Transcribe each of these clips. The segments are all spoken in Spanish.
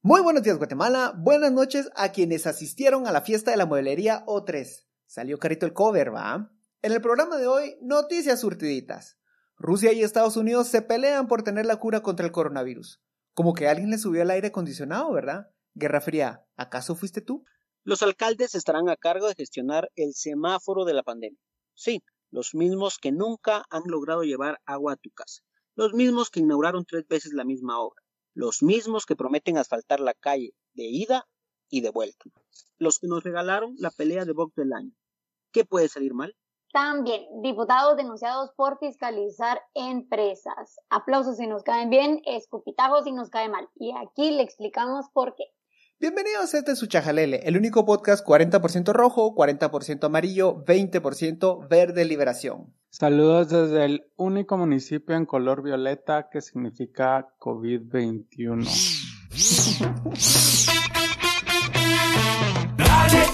Muy buenos días Guatemala, buenas noches a quienes asistieron a la fiesta de la mueblería O3. Salió carito el cover, ¿va? En el programa de hoy, noticias surtiditas. Rusia y Estados Unidos se pelean por tener la cura contra el coronavirus. Como que alguien le subió el aire acondicionado, ¿verdad? Guerra Fría, ¿acaso fuiste tú? Los alcaldes estarán a cargo de gestionar el semáforo de la pandemia. Sí, los mismos que nunca han logrado llevar agua a tu casa. Los mismos que inauguraron tres veces la misma obra los mismos que prometen asfaltar la calle de ida y de vuelta, los que nos regalaron la pelea de box del año. ¿Qué puede salir mal? También, diputados denunciados por fiscalizar empresas. Aplausos si nos caen bien, escupitajos si nos cae mal. Y aquí le explicamos por qué. Bienvenidos a este su Chajalele, el único podcast 40% rojo, 40% amarillo, 20% verde liberación. Saludos desde el único municipio en color violeta que significa COVID-21. Dale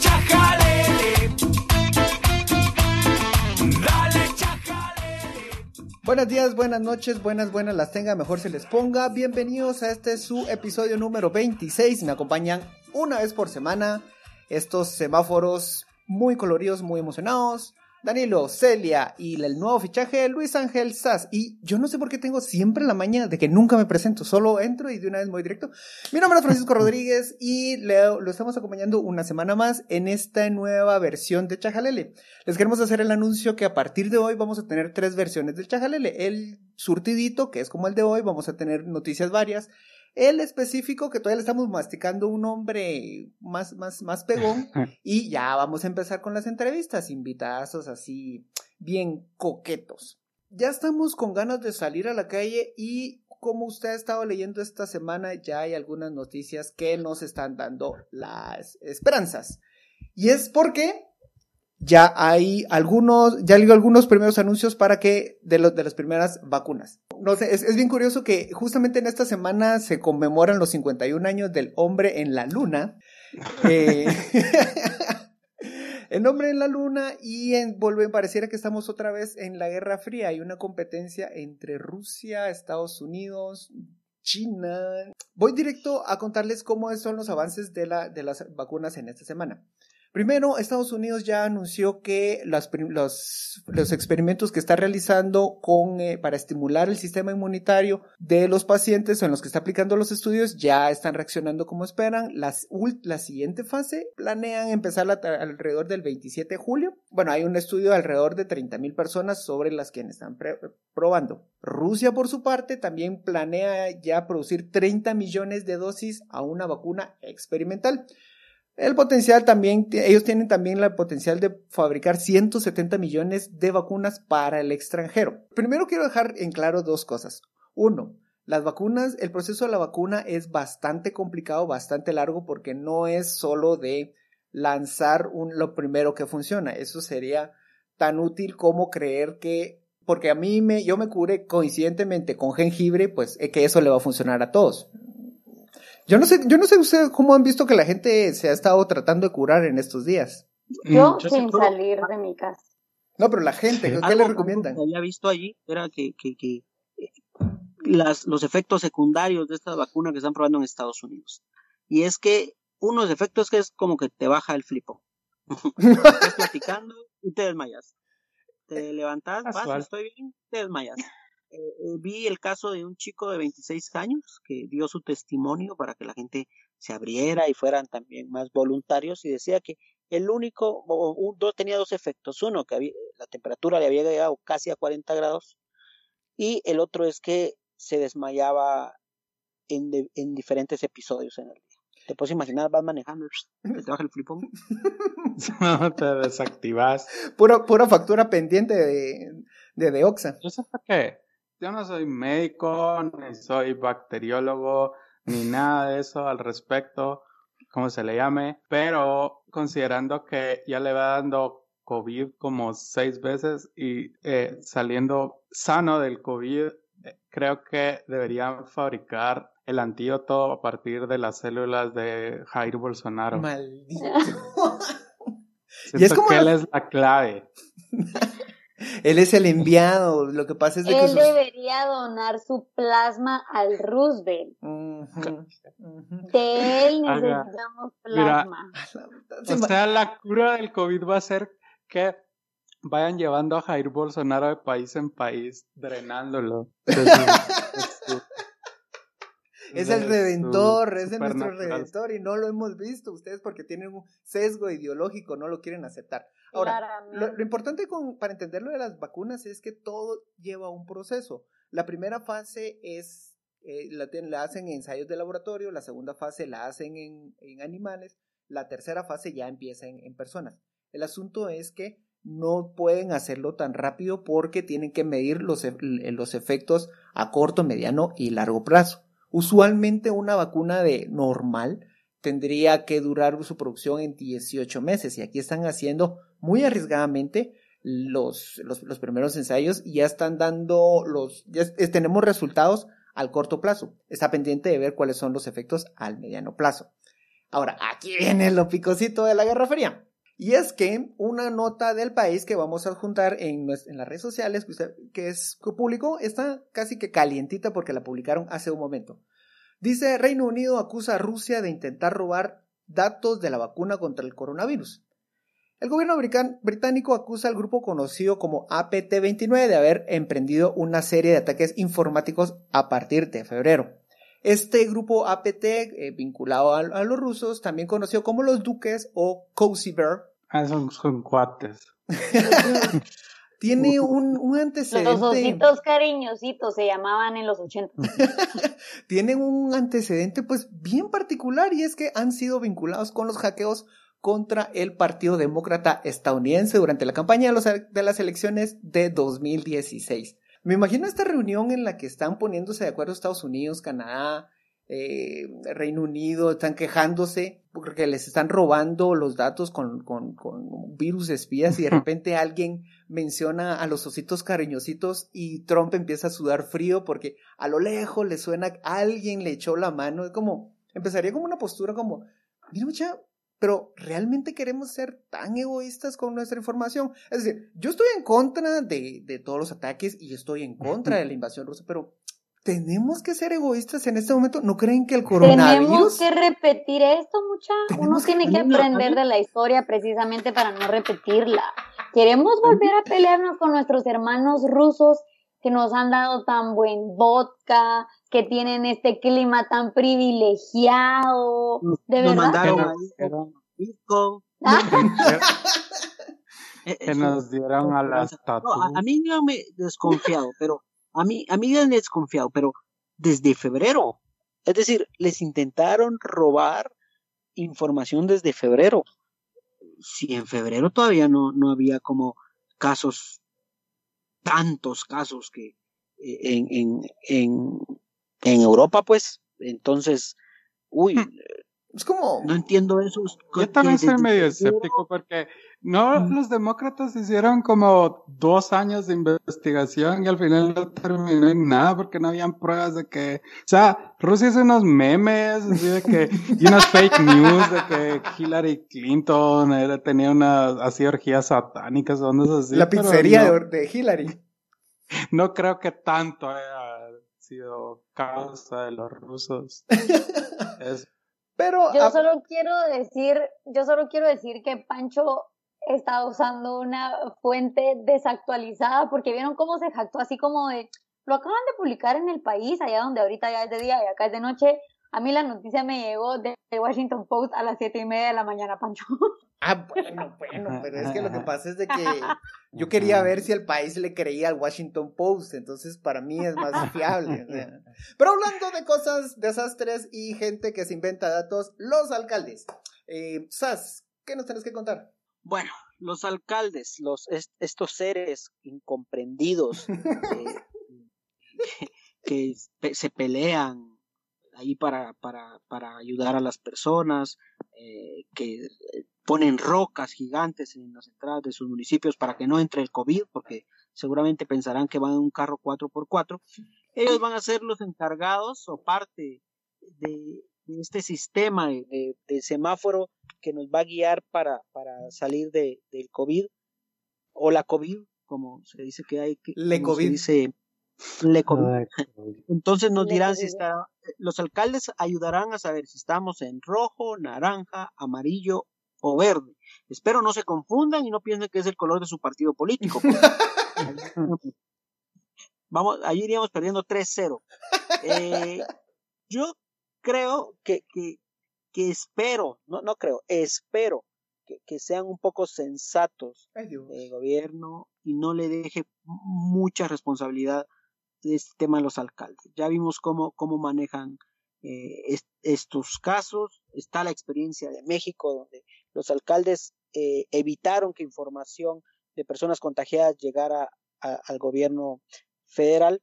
Buenos días, buenas noches, buenas, buenas las tenga, mejor se les ponga. Bienvenidos a este su episodio número 26. Me acompañan una vez por semana estos semáforos muy coloridos, muy emocionados. Danilo, Celia y el nuevo fichaje Luis Ángel Sass. Y yo no sé por qué tengo siempre la maña de que nunca me presento, solo entro y de una vez voy directo. Mi nombre es Francisco Rodríguez y Leo, lo estamos acompañando una semana más en esta nueva versión de Chajalele. Les queremos hacer el anuncio que a partir de hoy vamos a tener tres versiones del Chajalele. El surtidito, que es como el de hoy, vamos a tener noticias varias. El específico, que todavía le estamos masticando un nombre más, más, más pegón. y ya vamos a empezar con las entrevistas, invitazos así, bien coquetos. Ya estamos con ganas de salir a la calle y como usted ha estado leyendo esta semana, ya hay algunas noticias que nos están dando las esperanzas. Y es porque ya hay algunos, ya leí algunos primeros anuncios para que, de, los, de las primeras vacunas. No sé, es, bien curioso que justamente en esta semana se conmemoran los 51 años del hombre en la luna. Eh, el hombre en la luna y en, vuelve, pareciera que estamos otra vez en la Guerra Fría. Hay una competencia entre Rusia, Estados Unidos, China. Voy directo a contarles cómo son los avances de, la, de las vacunas en esta semana. Primero, Estados Unidos ya anunció que los, los, experimentos que está realizando con, eh, para estimular el sistema inmunitario de los pacientes en los que está aplicando los estudios ya están reaccionando como esperan. Las, la siguiente fase planean empezar alrededor del 27 de julio. Bueno, hay un estudio de alrededor de 30 mil personas sobre las que están probando. Rusia, por su parte, también planea ya producir 30 millones de dosis a una vacuna experimental. El potencial también, ellos tienen también el potencial de fabricar 170 millones de vacunas para el extranjero. Primero quiero dejar en claro dos cosas. Uno, las vacunas, el proceso de la vacuna es bastante complicado, bastante largo, porque no es solo de lanzar un, lo primero que funciona. Eso sería tan útil como creer que, porque a mí me, yo me cure coincidentemente con jengibre, pues eh, que eso le va a funcionar a todos. Yo no sé, yo no sé ustedes cómo han visto que la gente se ha estado tratando de curar en estos días. Yo, mm, sin salir de mi casa. No, pero la gente, ¿qué le recomiendan? Lo que había visto allí era que, que, que eh, las, los efectos secundarios de esta vacuna que están probando en Estados Unidos. Y es que uno de los efectos que es como que te baja el flipo. Estás platicando y te desmayas. Te levantas, vas, estoy bien, te desmayas. Eh, vi el caso de un chico de 26 años que dio su testimonio para que la gente se abriera y fueran también más voluntarios y decía que el único, o, tenía dos efectos. Uno, que la temperatura le había llegado casi a 40 grados y el otro es que se desmayaba en, en diferentes episodios en el día. Te puedes imaginar, vas manejando, te baja el flipón. te desactivas. Pura, pura factura pendiente de, de Deoxa. Yo sé por qué yo no soy médico, ni soy bacteriólogo, ni nada de eso al respecto, como se le llame, pero considerando que ya le va dando COVID como seis veces y eh, saliendo sano del COVID, eh, creo que deberían fabricar el antídoto a partir de las células de Jair Bolsonaro. Maldito. y es como que él es la clave. Él es el enviado. Lo que pasa es de que Él sus- debería donar su plasma al Roosevelt. De él necesitamos Mira, plasma. O sea, la cura del COVID va a ser que vayan llevando a Jair Bolsonaro de país en país, drenándolo. de su- de su- Es de el redentor, es el nuestro redentor y no lo hemos visto. Ustedes porque tienen un sesgo ideológico no lo quieren aceptar. Ahora, lo, lo importante con, para entender lo de las vacunas es que todo lleva un proceso. La primera fase es, eh, la, hacen en ensayos de laboratorio, la segunda fase la hacen en, en animales, la tercera fase ya empieza en, en personas. El asunto es que no pueden hacerlo tan rápido porque tienen que medir los, los efectos a corto, mediano y largo plazo. Usualmente una vacuna de normal tendría que durar su producción en 18 meses y aquí están haciendo muy arriesgadamente los, los, primeros ensayos y ya están dando los, ya tenemos resultados al corto plazo. Está pendiente de ver cuáles son los efectos al mediano plazo. Ahora, aquí viene lo picosito de la Guerra Fría. Y es que una nota del país que vamos a adjuntar en, las redes sociales, que usted- que es público, está casi que calientita porque la publicaron hace un momento. Dice, Reino Unido acusa a Rusia de intentar robar datos de la vacuna contra el coronavirus. El gobierno británico acusa al grupo conocido como APT-29 de haber emprendido una serie de ataques informáticos a partir de febrero. Este grupo APT, eh, vinculado a, a los rusos, también conocido como los Duques o Cozy Bear, Ah, son, son cuates. tiene un, un Los antecedente. ositos cariñositos se llamaban en los 80. tienen un antecedente pues bien particular y es que han sido vinculados con los hackeos contra el Partido Demócrata estadounidense durante la campaña de, los- de las elecciones de 2016. Me imagino esta reunión en la que están poniéndose de acuerdo Estados Unidos, Canadá, eh, Reino Unido, están quejándose porque les están robando los datos con, con, con virus espías y de repente alguien menciona a los ositos cariñositos y Trump empieza a sudar frío porque a lo lejos le suena que alguien le echó la mano. Es como, empezaría como una postura como, mira mucha, pero ¿realmente queremos ser tan egoístas con nuestra información? Es decir, yo estoy en contra de, de todos los ataques y estoy en contra de la invasión rusa, pero ¿tenemos que ser egoístas en este momento? ¿No creen que el Tenemos coronavirus... que repetir esto, mucha. Uno Tenemos tiene que- aprender de la historia precisamente para no repetirla. Queremos volver a pelearnos con nuestros hermanos rusos que nos han dado tan buen vodka, que tienen este clima tan privilegiado. De Nos verdad. mandaron Pero-. Ah, Eh, Que eso- nos dieron a las No, tatu. a, a mí no me desconfiado, pero a mí, a mí me han desconfiado, pero desde febrero. Es decir, les intentaron robar información desde febrero. Si en febrero todavía no, no había como casos, tantos casos que eh, en, en, en, en Europa, pues, entonces, uy, Es como... no entiendo esos. Yo también soy medio escéptico porque no los demócratas hicieron como dos años de investigación y al final no terminó en nada porque no habían pruebas de que, o sea, Rusia hizo unos memes así de que y unas fake news de que Hillary Clinton era, tenía unas así orgías satánicas o así. la pizzería no, de, de Hillary. No creo que tanto haya sido causa de los rusos. Es Pero... Yo solo quiero decir, yo solo quiero decir que Pancho está usando una fuente desactualizada porque vieron cómo se jactó así como de lo acaban de publicar en el país, allá donde ahorita ya es de día y acá es de noche. A mí la noticia me llegó de Washington Post a las siete y media de la mañana, Pancho. Ah, bueno, bueno, pero es que lo que pasa es de que yo quería ver si el país le creía al Washington Post, entonces para mí es más fiable. o sea. Pero hablando de cosas, desastres y gente que se inventa datos, los alcaldes. Eh, Sas, ¿qué nos tenés que contar? Bueno, los alcaldes, los est- estos seres incomprendidos eh, que se pelean ahí para, para, para ayudar a las personas, eh, que eh, ponen rocas gigantes en las entradas de sus municipios para que no entre el COVID, porque seguramente pensarán que van en un carro 4x4. Ellos van a ser los encargados o parte de, de este sistema de, semáforo que nos va a guiar para, para salir de, del COVID o la COVID, como se dice que hay que Le se COVID. dice le COVID. Ay, Entonces nos dirán si está, los alcaldes ayudarán a saber si estamos en rojo, naranja, amarillo o verde. Espero no se confundan y no piensen que es el color de su partido político. Vamos, ahí iríamos perdiendo 3-0. Eh, yo creo que, que, que espero, no, no creo, espero que, que sean un poco sensatos el gobierno y no le deje mucha responsabilidad de este tema a los alcaldes. Ya vimos cómo, cómo manejan eh, est- estos casos. Está la experiencia de México, donde los alcaldes eh, evitaron que información de personas contagiadas llegara a- al gobierno federal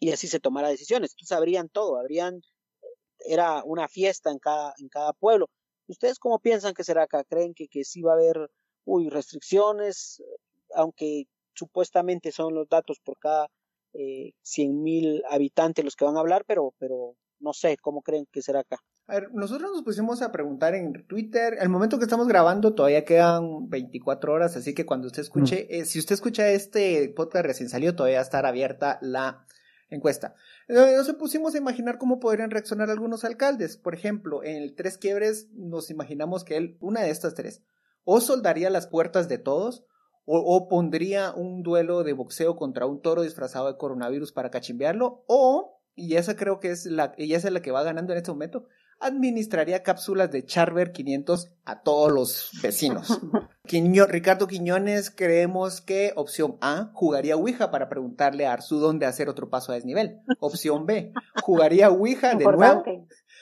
y así se tomara decisiones. Entonces habrían todo, habrían, era una fiesta en cada, en cada pueblo. ¿Ustedes cómo piensan que será acá? ¿Creen que, que sí va a haber uy, restricciones? Aunque supuestamente son los datos por cada eh, 100.000 habitantes los que van a hablar, pero, pero no sé, ¿cómo creen que será acá? A ver, nosotros nos pusimos a preguntar en Twitter. El momento que estamos grabando todavía quedan 24 horas, así que cuando usted escuche, eh, si usted escucha este podcast recién salió, todavía va a estar abierta la encuesta. Eh, Nos pusimos a imaginar cómo podrían reaccionar algunos alcaldes. Por ejemplo, en el Tres Quiebres nos imaginamos que él, una de estas tres, o soldaría las puertas de todos, o, o pondría un duelo de boxeo contra un toro disfrazado de coronavirus para cachimbearlo, o, y esa creo que es la, y esa es la que va ganando en este momento, administraría cápsulas de Charver 500 a todos los vecinos. Quiño- Ricardo Quiñones, creemos que opción A, jugaría Ouija para preguntarle a Arzu dónde hacer otro paso a desnivel. Opción B, jugaría Ouija de nuevo.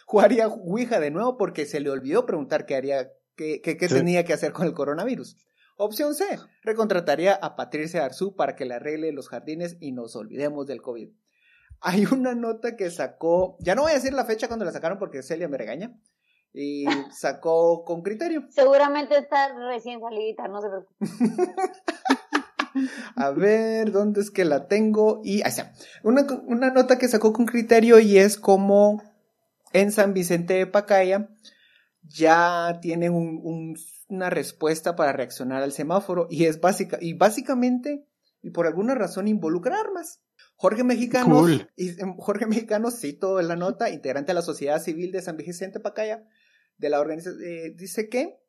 Jugaría Ouija de nuevo porque se le olvidó preguntar qué haría, qué, qué- qué Sí. tenía que hacer con el coronavirus. Opción C, recontrataría a Patricia Arzú para que le arregle los jardines y nos olvidemos del COVID. Hay una nota que sacó, ya no voy a decir la fecha cuando la sacaron porque Celia me regaña, y sacó con criterio. Seguramente está recién salidita, no se preocupe. A ver, ¿dónde es que la tengo? Y ahí está. Una, una nota que sacó con criterio y es como en San Vicente de Pacaya ya tienen un- un- una respuesta para reaccionar al semáforo y es básica y básicamente y por alguna razón involucra armas. Jorge Mexicano, Cool. y, em, Jorge Mexicano, cito en la nota, integrante de la Sociedad Civil de San Vicente Pacaya, de la organización, eh, dice que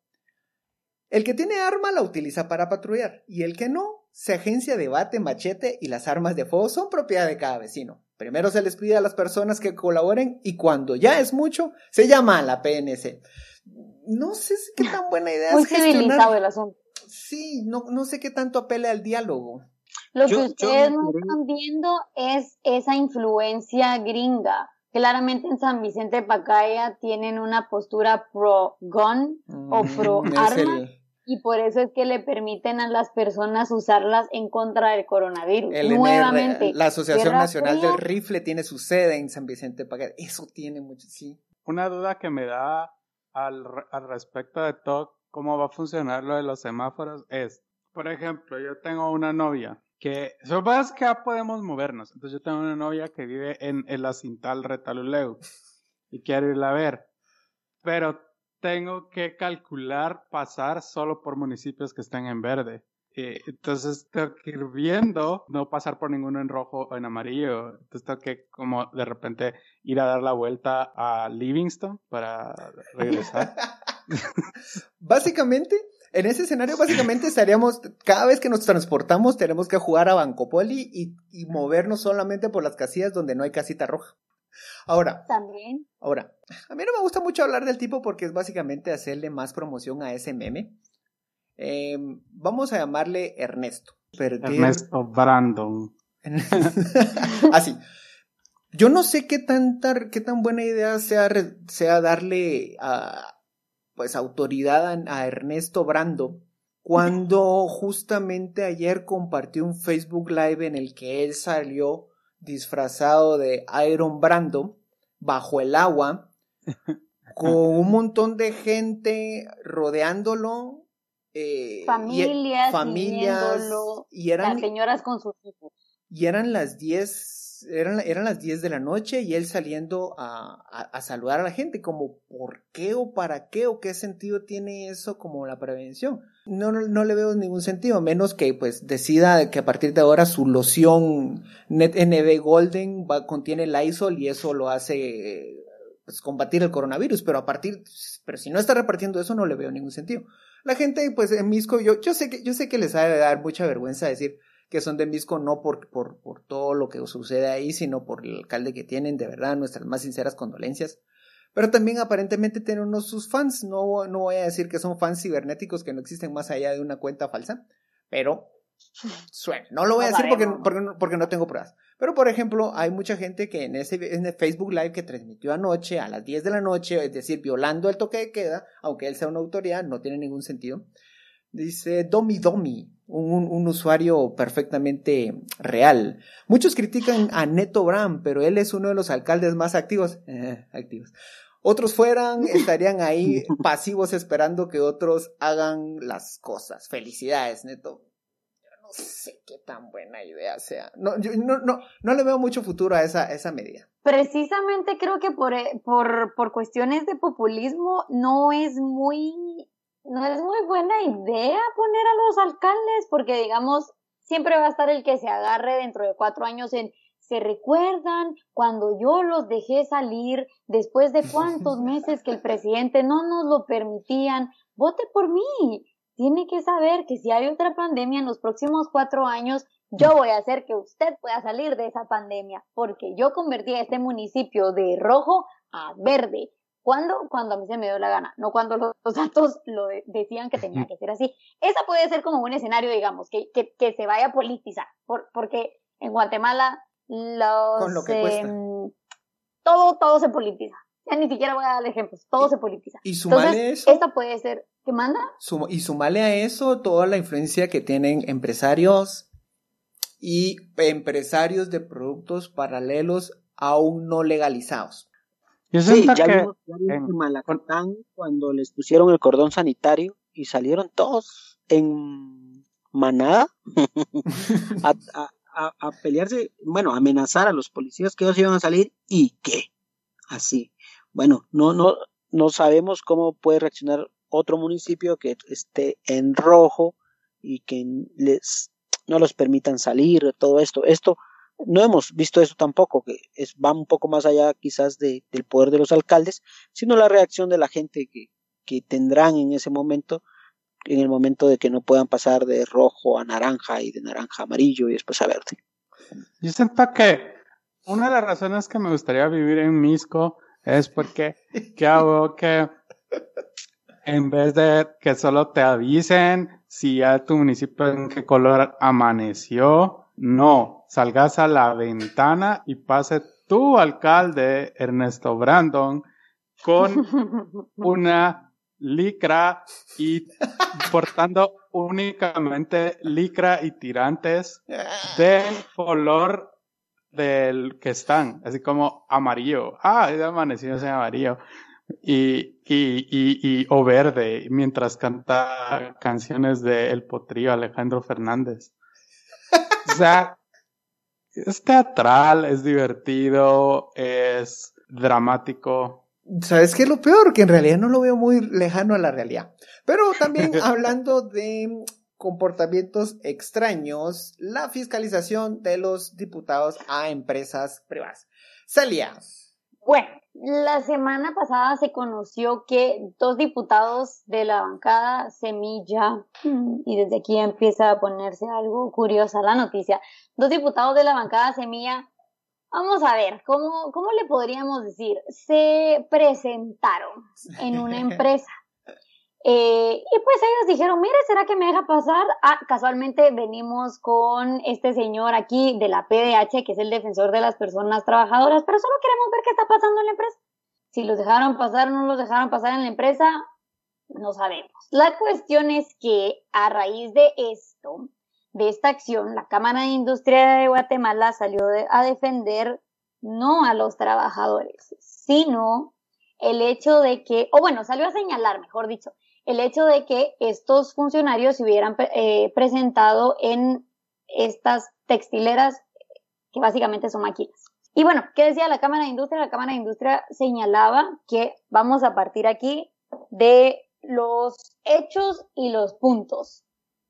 el que tiene arma la utiliza para patrullar y el que no se agencia de bate, machete y las armas de fuego son propiedad de cada vecino. Primero se les pide a las personas que colaboren y cuando ya es mucho, se llama a la PNC. No sé si qué tan buena idea Muy es gestionar. civilizado el asunto. Sí, no, no sé qué tanto apele al diálogo. Lo Yo- que ustedes no están viendo es esa influencia gringa. Claramente en San Vicente de Pacaya tienen una postura pro-gun o pro Mm, es arma el- y por eso es que le permiten a las personas usarlas en contra del coronavirus. el Nuevamente, NR, la Asociación Guerra Nacional Fría. del Rifle tiene su sede en San Vicente de Pacaya. Eso tiene mucho, sí. Una duda que me da al, al respecto de todo cómo va a funcionar lo de los semáforos es, por ejemplo, yo tengo una novia que, supongas que ya podemos movernos, entonces yo tengo una novia que vive en el Acintal Retaluleu y quiero irla a ver, pero tengo que calcular pasar solo por municipios que estén en verde. Entonces tengo que ir viendo, no pasar por ninguno en rojo o en amarillo. Entonces tengo que como de repente ir a dar la vuelta a Livingston para regresar. Básicamente, en ese escenario, básicamente estaríamos, cada vez que nos transportamos, tenemos que jugar a Bancopoli y, y movernos solamente por las casillas donde no hay casita roja. Ahora, también. ahora, a mí no me gusta mucho hablar del tipo porque es básicamente hacerle más promoción a ese meme. Eh, vamos a llamarle Ernesto. Perder- Ernesto Brandon. Así. Yo no sé qué tanta, qué tan buena idea sea, sea darle a, pues autoridad a, a Ernesto Brando cuando justamente ayer compartió un Facebook Live en el que él salió disfrazado de Iron Brando bajo el agua con un montón de gente rodeándolo eh, y- Familias, familias siguiéndolo, y eran Las señoras con sus hijos. y eran las 10, eran, eran las 10 de la noche y él saliendo a, a, saludar a la gente, como ¿por qué o para qué o qué sentido tiene eso como la prevención? no, no, le veo ningún sentido, menos que pues decida que a partir de ahora su loción NetNB Golden va, contiene Lysol y eso lo hace pues, combatir el coronavirus, pero a partir, pero si no está repartiendo eso no le veo ningún sentido. La gente pues en Misco, yo, yo sé que, yo sé que les ha de dar mucha vergüenza decir que son de Misco no por, por, por todo lo que sucede ahí, sino por el alcalde que tienen, de verdad, nuestras más sinceras condolencias pero también aparentemente tienen unos sus fans. No, no voy a decir que son fans cibernéticos que no existen más allá de una cuenta falsa, pero suena. No lo voy a decir porque, porque, no tengo pruebas. Pero, por ejemplo, hay mucha gente que en ese en el Facebook Live que transmitió anoche a las 10 de la noche, es decir, violando el toque de queda, aunque él sea una autoridad, no tiene ningún sentido. Dice Domi Domi, un, un, usuario perfectamente real. Muchos critican a Neto Bram, pero él es uno de los alcaldes más activos. Eh, activos. Otros fueran, estarían ahí pasivos esperando que otros hagan las cosas. Felicidades, Neto. Yo no sé qué tan buena idea sea. No, yo, no, no, no le veo mucho futuro a esa, esa medida. Precisamente creo que por, eh, por, por cuestiones de populismo no es muy no es muy buena idea poner a los alcaldes, porque digamos, siempre va a estar el que se agarre dentro de cuatro años en se recuerdan cuando yo los dejé salir después de cuántos meses que el presidente no nos lo permitían. Vote por mí. Tiene que saber que si hay otra pandemia en los próximos cuatro años, yo voy a hacer que usted pueda salir de esa pandemia, porque yo convertí a este municipio de rojo a verde. ¿Cuándo? Cuando a mí se me dio la gana, no cuando los, datos lo decían que tenía que ser así. Esa puede ser como un escenario, digamos, que, que, que se vaya a politizar, por, porque en Guatemala los... Con lo que. Em, todo, todo se politiza. Ya ni siquiera voy a dar ejemplos, todo se politiza. Y sumale eso. Esta puede ser, ¿qué manda? y sumale a eso toda la influencia que tienen empresarios y empresarios de productos paralelos aún no legalizados sí, ya que vimos, en Malacatán cuando les pusieron el cordón sanitario y salieron todos en manada a, pelearse, bueno, a amenazar a los policías que ellos iban a salir y qué, así. Bueno, no, no, no sabemos cómo puede reaccionar otro municipio que esté en rojo y que les no los permitan salir, todo esto. Esto no hemos visto eso tampoco, que es, va un poco más allá quizás de, del poder de los alcaldes, sino la reacción de la gente que, que tendrán en ese momento, en el momento de que no puedan pasar de rojo a naranja y de naranja a amarillo y después a verde. Yo siento que una de las razones que me gustaría vivir en Misco es porque ¿qué hago que en vez de que solo te avisen si ya tu municipio en qué color amaneció, no, salgas a la ventana y pase tu alcalde, Ernesto Brandon, con una licra y portando únicamente licra y tirantes del color del que están, así como amarillo. Ah, es amanecido ese amarillo. Y, y, y, y, o verde, mientras canta canciones de El Potrillo Alejandro Fernández. O sea, es teatral, es divertido, es dramático. ¿Sabes qué es lo peor? Que en realidad no lo veo muy lejano a la realidad. Pero también hablando de comportamientos extraños, la fiscalización de los diputados a empresas privadas. Salía. Bueno, la semana pasada se conoció que dos diputados de la bancada Semilla, y desde aquí empieza a ponerse algo curiosa la noticia, dos diputados de la bancada Semilla, vamos a ver, ¿cómo, cómo le podríamos decir? Se presentaron en una empresa. Eh, y pues ellos dijeron, mire, ¿será que me deja pasar? Ah, casualmente venimos con este señor aquí de la PDH, que es el defensor de las personas trabajadoras, pero solo queremos ver qué está pasando en la empresa. Si los dejaron pasar o no los dejaron pasar en la empresa, no sabemos. La cuestión es que a raíz de esto, de esta acción, la Cámara de Industria de Guatemala salió a defender no a los trabajadores, sino el hecho de que, o bueno, salió a señalar, mejor dicho, el hecho de que estos funcionarios se hubieran eh, presentado en estas textileras que básicamente son máquinas. Y bueno, ¿qué decía la Cámara de Industria? La Cámara de Industria señalaba que vamos a partir aquí de los hechos y los puntos.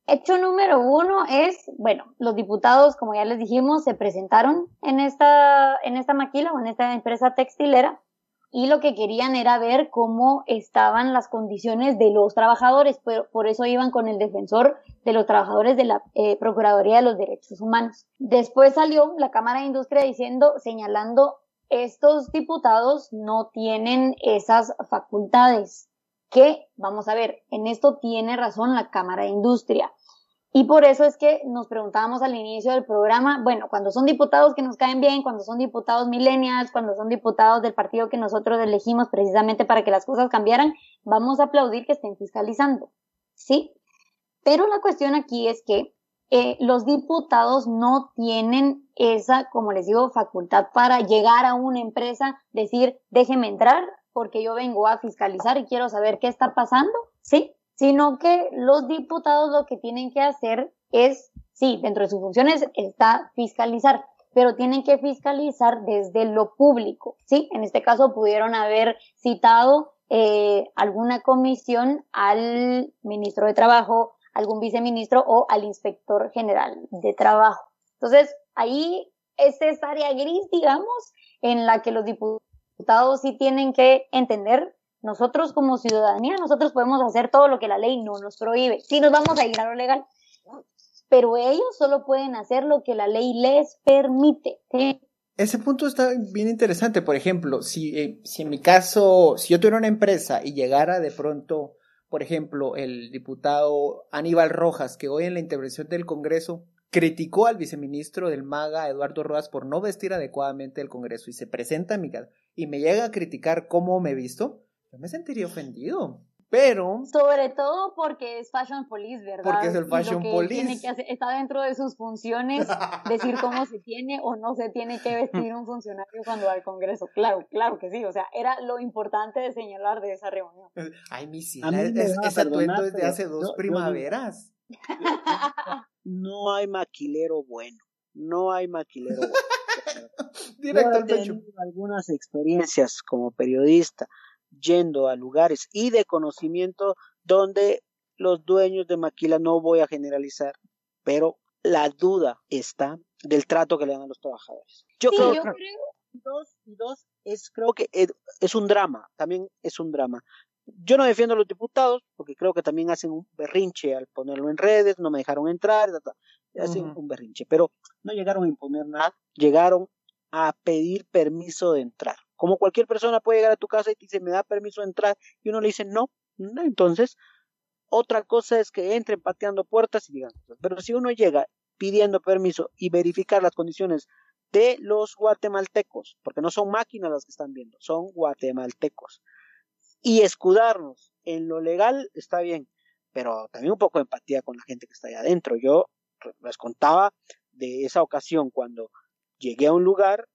Hecho número uno es, bueno, los diputados, como ya les dijimos, se presentaron en esta, en esta maquila o en esta empresa textilera y lo que querían era ver cómo estaban las condiciones de los trabajadores, pero por eso iban con el defensor de los trabajadores de la eh, Procuraduría de los Derechos Humanos. Después salió la Cámara de Industria diciendo, señalando, estos diputados no tienen esas facultades, que, vamos a ver, en esto tiene razón la Cámara de Industria. Y por eso es que nos preguntábamos al inicio del programa, bueno, cuando son diputados que nos caen bien, cuando son diputados millennials, cuando son diputados del partido que nosotros elegimos precisamente para que las cosas cambiaran, vamos a aplaudir que estén fiscalizando. ¿Sí? Pero la cuestión aquí es que eh, los diputados no tienen esa, como les digo, facultad para llegar a una empresa, decir, déjeme entrar porque yo vengo a fiscalizar y quiero saber qué está pasando. ¿Sí? Sino que los diputados lo que tienen que hacer es, sí, dentro de sus funciones está fiscalizar, pero tienen que fiscalizar desde lo público, ¿sí? En este caso pudieron haber citado eh, alguna comisión al ministro de Trabajo, algún viceministro o al inspector general de Trabajo. Entonces, ahí es esa área gris, digamos, en la que los diputados sí tienen que entender nosotros como ciudadanía, nosotros podemos hacer todo lo que la ley no nos prohíbe. Sí nos vamos a ir a lo legal, pero ellos solo pueden hacer lo que la ley les permite. Ese punto está bien interesante. Por ejemplo, si, eh, si en mi caso, si yo tuviera una empresa y llegara de pronto, por ejemplo, el diputado Aníbal Rojas, que hoy en la intervención del Congreso criticó al viceministro del MAGA, Eduardo Rojas, por no vestir adecuadamente el Congreso y se presenta a mi casa y me llega a criticar cómo me he visto, yo me sentiría ofendido. Pero. Sobre todo porque es Fashion Police, ¿verdad? Porque es el Fashion Police. está dentro de sus funciones decir cómo se tiene o no se tiene que vestir un funcionario cuando va al Congreso. Claro, claro que sí. O sea, era lo importante de señalar de esa reunión. Ay, mi es, ese atuendo es de hace dos primaveras. no hay maquilero bueno. No hay maquilero bueno. Directo al pecho. algunas experiencias como periodista yendo a lugares y de conocimiento donde los dueños de maquila no voy a generalizar, pero la duda está del trato que le dan a los trabajadores. Yo, creo, que Dos, y dos es creo que es un drama, también es un drama. Yo no defiendo a los diputados porque creo que también hacen un berrinche al ponerlo en redes, no me dejaron entrar, hacen un berrinche, pero no llegaron a imponer nada, llegaron a pedir permiso de entrar. Como cualquier persona puede llegar a tu casa y te dice, me da permiso de entrar, y uno le dice, no. Entonces, otra cosa es que entren pateando puertas y digan Pero si uno llega pidiendo permiso y verificar las condiciones de los guatemaltecos, porque no son máquinas las que están viendo, son guatemaltecos, y escudarnos en lo legal está bien, pero también un poco de empatía con la gente que está ahí adentro. Yo les contaba de esa ocasión cuando llegué a un lugar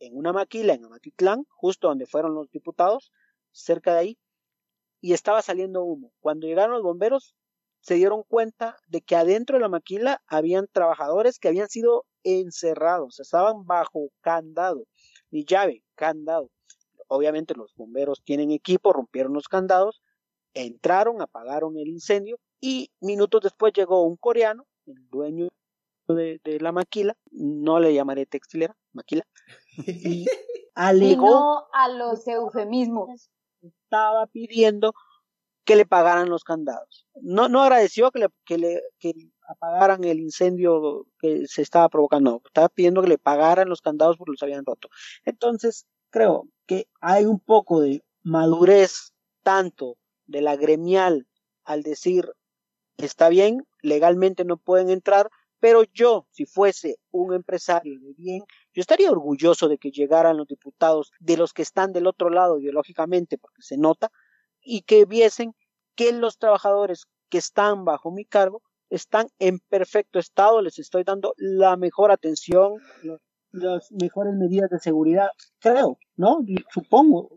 en una maquila en Amatitlán, justo donde fueron los diputados, cerca de ahí, y estaba saliendo humo. Cuando llegaron los bomberos, se dieron cuenta de que adentro de la maquila habían trabajadores que habían sido encerrados, estaban bajo candado, ni llave, candado. Obviamente los bomberos tienen equipo, rompieron los candados, entraron, apagaron el incendio y minutos después llegó un coreano, el dueño de, la maquila, no le llamaré textilera, maquila, y alegó a los eufemismos. Estaba pidiendo que le pagaran los candados. No, no agradeció que le, que le que apagaran el incendio que se estaba provocando, estaba pidiendo que le pagaran los candados porque los habían roto. Entonces, creo que hay un poco de madurez tanto de la gremial al decir está bien, legalmente no pueden entrar, pero yo, si fuese un empresario de bien, yo estaría orgulloso de que llegaran los diputados de los que están del otro lado ideológicamente, porque se nota, y que viesen que los trabajadores que están bajo mi cargo están en perfecto estado, les estoy dando la mejor atención, las mejores medidas de seguridad, creo, ¿no? Supongo.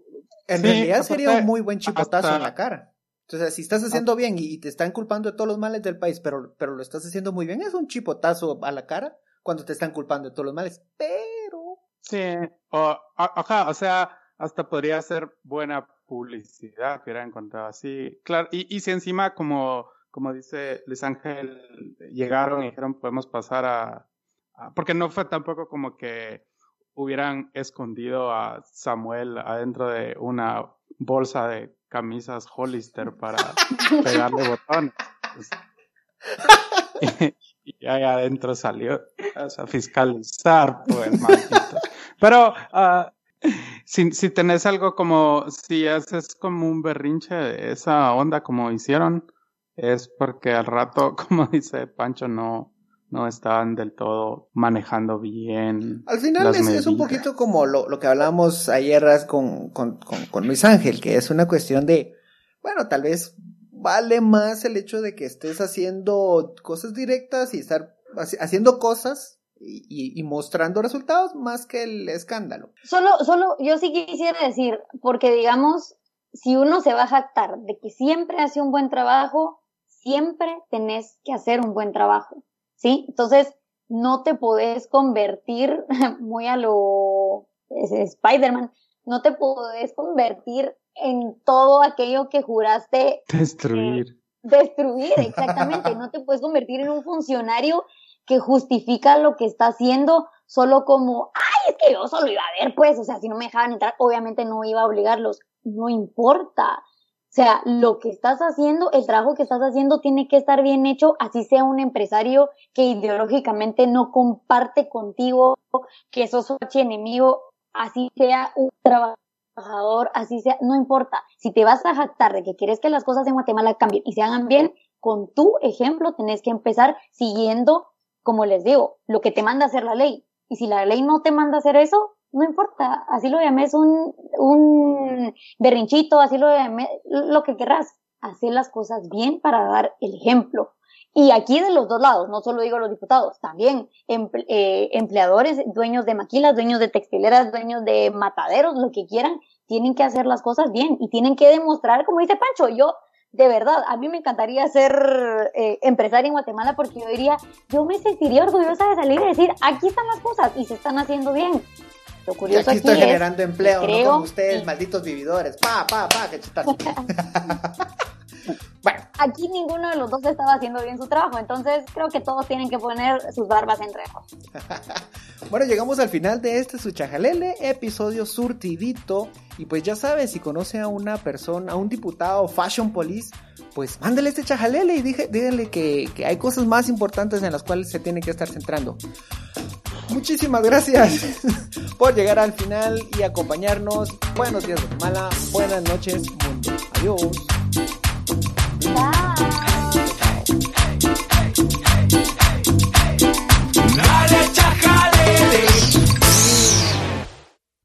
En realidad sería un muy buen chipotazo en la cara. Entonces, si estás haciendo bien y te están culpando de todos los males del país, pero, pero lo estás haciendo muy bien, es un chipotazo a la cara cuando te están culpando de todos los males. Pero. Sí, o, ajá, o sea, hasta podría ser buena publicidad que hubiera encontrado así. Claro, y, y si encima, como, como dice Luis Ángel, llegaron y dijeron podemos pasar a, Porque no fue tampoco como que hubieran escondido a Samuel adentro de una bolsa de camisas Hollister para pegarle botones. y, ahí adentro salió a fiscalizar, pues, maldito. Pero uh, si, si tenés algo como, si haces como un berrinche esa onda como hicieron, es porque al rato, como dice Pancho, no, no estaban del todo manejando bien. Al final es, un poquito como lo, lo que hablábamos ayer con, con, con, con, Luis Ángel, que es una cuestión de, bueno, tal vez vale más el hecho de que estés haciendo cosas directas y estar haciendo cosas y, mostrando resultados más que el escándalo. Solo, solo, yo sí quisiera decir, porque digamos, si uno se va a jactar de que siempre hace un buen trabajo, siempre tenés que hacer un buen trabajo, ¿sí? Entonces, no te podés convertir muy a lo Spider-Man, no te podés convertir en todo aquello que juraste destruir. destruir, exactamente. No te puedes convertir en un funcionario que justifica lo que está haciendo solo como, ay, es que yo solo iba a ver, pues, o sea, si no me dejaban entrar, obviamente no iba a obligarlos, no importa. O sea, lo que estás haciendo, el trabajo que estás haciendo tiene que estar bien hecho, así sea un empresario que ideológicamente no comparte contigo, que sos su enemigo, así sea un trabajador, así sea, no importa. Si te vas a jactar de que quieres que las cosas en Guatemala cambien y se hagan bien, con tu ejemplo tenés que empezar siguiendo como les digo, lo que te manda hacer la ley. Y si la ley no te manda hacer eso, no importa, así lo llames un, un berrinchito, así lo llames, lo que querrás, hacer las cosas bien para dar el ejemplo. Y aquí de los dos lados, no solo digo los diputados, también eh, empleadores, dueños de maquilas, dueños de textileras, dueños de mataderos, lo que quieran, tienen que hacer las cosas bien y tienen que demostrar, como dice Pancho, yo de verdad, a mí me encantaría ser eh, empresaria en Guatemala porque yo diría, yo me sentiría orgullosa de salir y decir, aquí están las cosas y se están haciendo bien. Lo curioso y aquí, estoy generando empleo, no como ustedes, malditos vividores. Pa, pa, pa, que bueno. Aquí ninguno de los dos estaba haciendo bien su trabajo, entonces creo que todos tienen que poner sus barbas en rejo. bueno, llegamos al final de este Suchajalele, episodio surtidito. Y pues ya sabes, si conoce a una persona, a un diputado Fashion Police, pues mándale este chajalele y dígale que, que hay cosas más importantes en las cuales se tiene que estar centrando. Muchísimas gracias por llegar al final y acompañarnos. Buenos días, Guatemala. Buenas noches, mundo. Adiós. Bye. Dale, chajale,